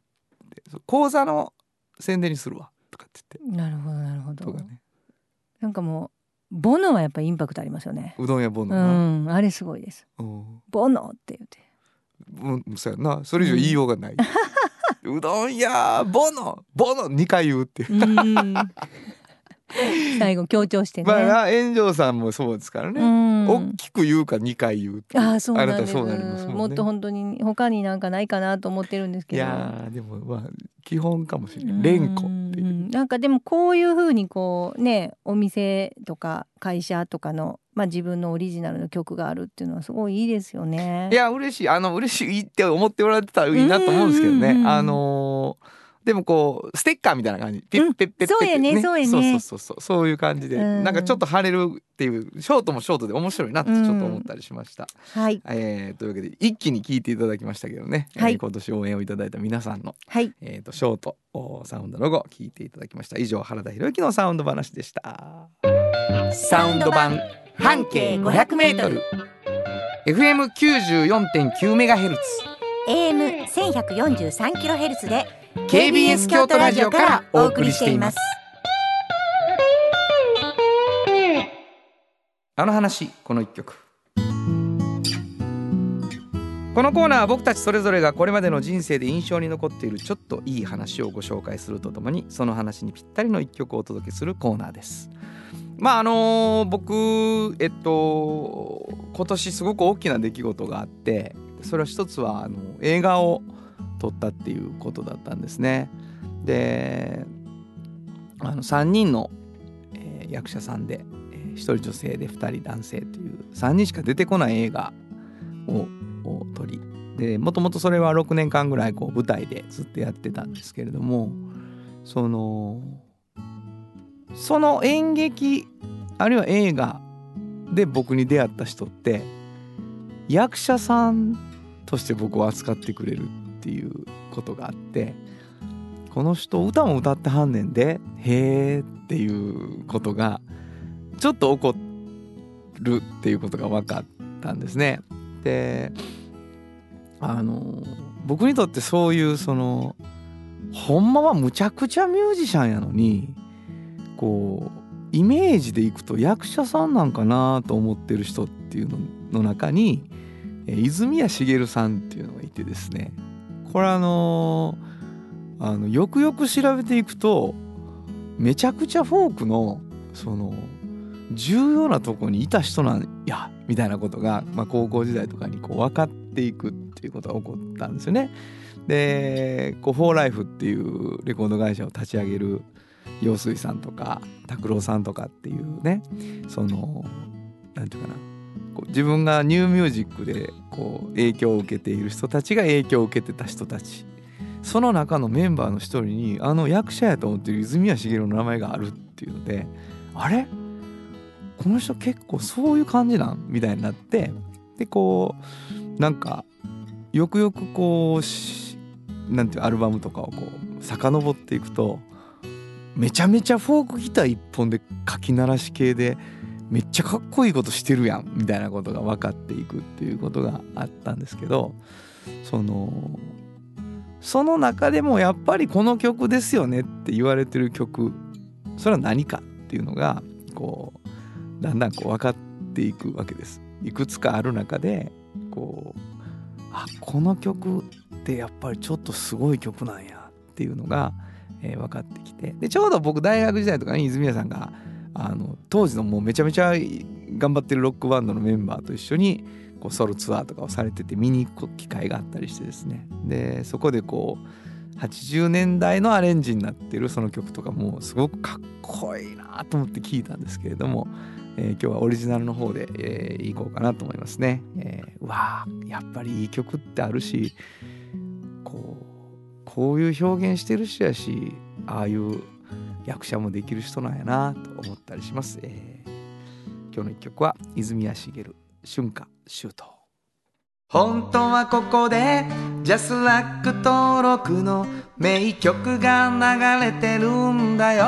講座の宣伝にするわとかって言っなるほどなるほど。てとかね。なんかもうボノはやっぱりインパクトありますよね。うどん屋ボンうん。あれすごいです。うんボノって言ってうん、そうやな。それ以上言いようがない、[LAUGHS] うどん屋ボノボノ2回言うっていう、うん [LAUGHS] 最後強調してね、まあ炎上さんもそうですからね、うん。大きく言うか2回言うああそうなんです。あなたそうなりますもんね。もっと本当に他になんかないかなと思ってるんですいけど。やーでもまあ基本かもしれない。連呼っていう。うんなんかでもこういうふうにこうねお店とか会社とかの、まあ、自分のオリジナルの曲があるっていうのはすごいいいですよね。いや嬉しい。あの嬉しいって思っておられてたらいいなと思うんですけどね。あのーでもこうステッカーみたいな感じ。ピッペッペッペッそうやねそうやね。そうそうそうそう。いう感じで、うん。なんかちょっと晴れるっていうショートもショートで面白いなってちょっと思ったりしました、はい。えーというわけで一気に聞いていただきましたけどね、はい。えー今年応援をいただいた皆さんの、はい。えー、とショートおサウンドロゴ聞いていただきました。以上原田博之のサウンド話でした。サウンド版半径 500m FM94.9 メガヘルツ。AM 千百四十三キロヘルツで KBS 京都ラジオからお送りしています。あの話この一曲このコーナーは僕たちそれぞれがこれまでの人生で印象に残っているちょっといい話をご紹介するとともにその話にぴったりの一曲をお届けするコーナーですまああの僕えっと今年すごく大きな出来事があってそれは一つはあの映画を撮ったっていうことだったんですね。であの3人の、えー役者さんで、えー1人女性で2人男性という3人しか出てこない映画をを撮りでもともとそれは6年間ぐらいこう舞台でずっとやってたんですけれどもそのその演劇あるいは映画で僕に出会った人って役者さんとして僕を扱ってくれるっていうことがあってこの人歌も歌ってはんねんでへーっていうことがちょっと起こるっていうことが分かったんですね。であの僕にとってそういうそのほんまはむちゃくちゃミュージシャンやのにこうイメージでいくと役者さんなんかなと思ってる人っていうのの中に泉谷しげるさんっていうのがいてですねこれあのあのよくよく調べていくとめちゃくちゃフォークのその重要なとこにいた人なんやみたいなことが、まあ、高校時代とかにこう分かっていくっていうことが起こったんですよね。でこう「フォーライフっていうレコード会社を立ち上げる陽水さんとか拓郎さんとかっていうねそのなんていうかなこう自分がニューミュージックでこう影響を受けている人たちが影響を受けてた人たち。その中のメンバーの一人にあの役者やと思ってる泉谷しげるの名前があるっていうのであれ？この人結構そういう感じなん？みたいになって。でこうなんかよくよくこうしなんていうアルバムとかをこう遡っていくとめちゃめちゃフォークギター一本でかき鳴らし系でめっちゃかっこいいことしてるやんみたいなことが分かっていくっていうことがあったんですけどそのその中でもやっぱりこの曲ですよねって言われてる曲それは何かっていうのがこうだんだんこう分かっていくわけです。いくつかある中でこうあこの曲ってやっぱりちょっとすごい曲なんやっていうのが、えー分かってきてでちょうど僕大学時代とかに泉谷さんがあの当時のもうめちゃめちゃ頑張ってるロックバンドのメンバーと一緒にこうソロツアーとかをされてて見に行く機会があったりしてですねでそこでこう80年代のアレンジになってるその曲とかもすごくかっこいいなと思って聞いたんですけれども、えー今日はオリジナルの方で、えー、行こうかなと思いますね。えーわやっぱりいい曲ってあるしこうこういう表現してる人やしああいう役者もできる人なんやなと思ったりします。えー今日の一曲は泉谷しげる春夏秋冬。本当はここでジャスラック登録の名曲が流れてるんだよ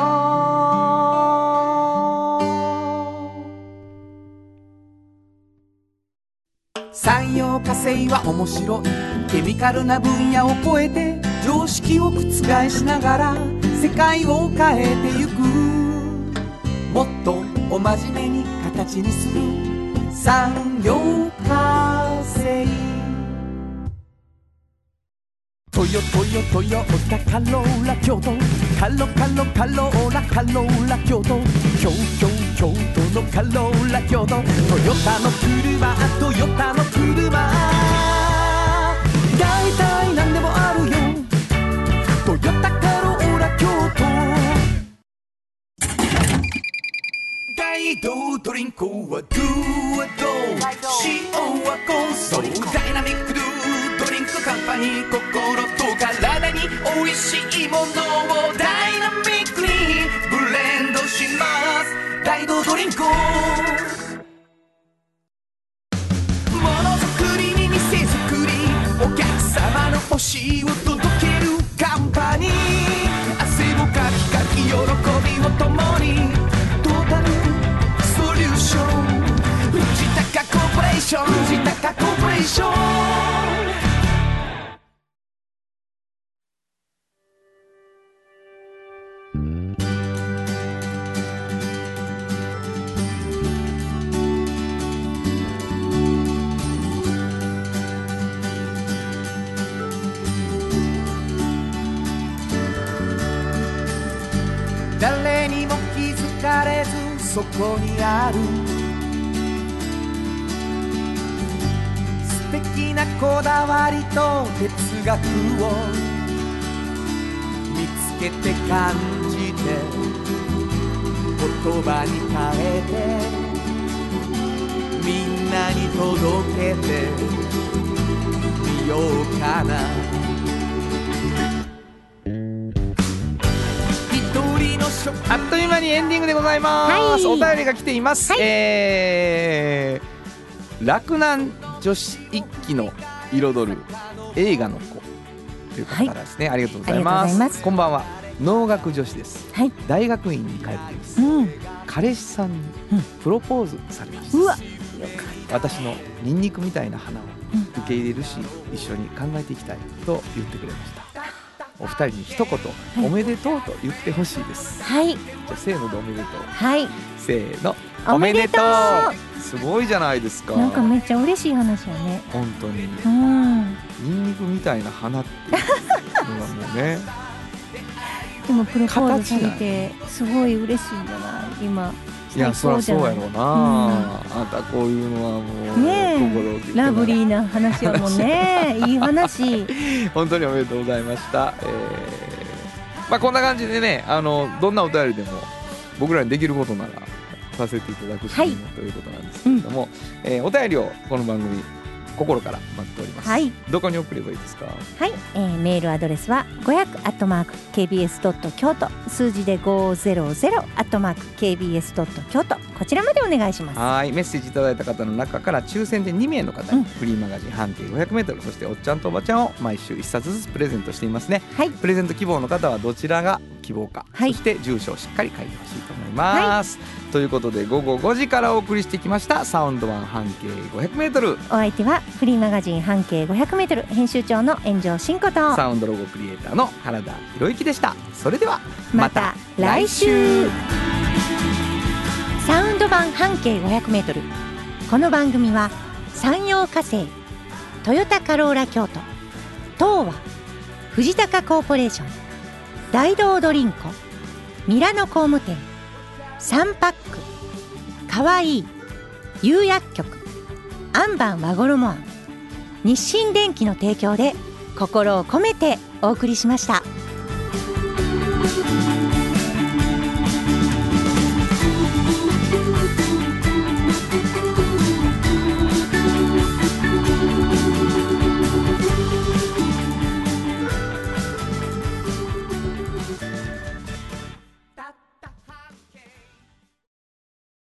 産業化成は面白いケミカルな分野を超えて常識を覆しながら世界を変えてゆく。もっとお真面目に形にする。産業化成。トヨトヨトヨタカローラ京都。カロカロカローラカローラ京都。京京京都のカローラ京都。トヨタの車トヨタの車。大体何でもある。大道ドリンクはドゥはド。塩はコンソーダイナミックドゥドリンクカンパニー心と体に美味しいものをダイナミックに。ブレンドします。大道ドリンクものづくりに店づくり。お客様の欲しいを届けるカンパニー。汗をかきかき喜びを共に。高コーポレーション藤高コーポレーション誰にも気づかれずそこにあるこだわりと哲学を見つけて感じて言葉に変えてみんなに届けてみようかな。あっという間にエンディングでございます、はい。お便りが来ています、はい。えー、洛南女子一揆の彩る映画の子という方からですね、ありがとうございます。ありがとうございます。こんばんは。農学女子です。はい。大学院に通っています。うん。彼氏さんにうん。プロポーズされました、うわ。よか私のニンニクみたいな花をうん受け入れるし、一緒に考えていきたいと言ってくれましたお二人に一言、い。おめでとうと言ってほしいです。はい。じゃあせーのでおめでとう。はい。せーの。おめでとう。すごいじゃないですか。なんかめっちゃ嬉しい話やね。本当に。うん。ニンニクみたいな花っていうのがもうね。[LAUGHS] でもプロポーズされてすごい嬉しいんじゃない？今いやそりゃそうやろうな、うん。あんたこういうのはもう、ねラブリーな話やもんね [LAUGHS] いい話。本当におめでとうございました、えーまあこんな感じでねあのどんなお便りでも僕らにできることならさせていただくし、はい。ということなんですけれども、えーお便りをこの番組心から待っております、はい。どこに送ればいいですか？はい、えーメールアドレスは500アットマーク KBS ドット京都。数字で500アットマーク KBS ドット京都。こちらまでお願いします。はい。メッセージいただいた方の中から抽選で2名の方にうん。フリーマガジン半径 500m そしておっちゃんとおばちゃんを毎週1冊ずつプレゼントしていますね。はい。プレゼント希望の方はどちらが希望か、はい。そして住所をしっかり書いてほしいと思います、ということで午後5時からお送りしてきましたサウンド版半径 500m お相手はフリーマガジン半径500メートル編集長の炎上真子と。サウンドロゴクリエイターの原田博之でした。それではまた来週。サウンド版半径500メートル。この番組は山陽火星トヨタカローラ京都東和藤高コーポレーション大道ドリンコミラノ工務店3パック。かわい。い釉薬局。アンバン和衣。あん日清電機の提供で心を込めてお送りしました。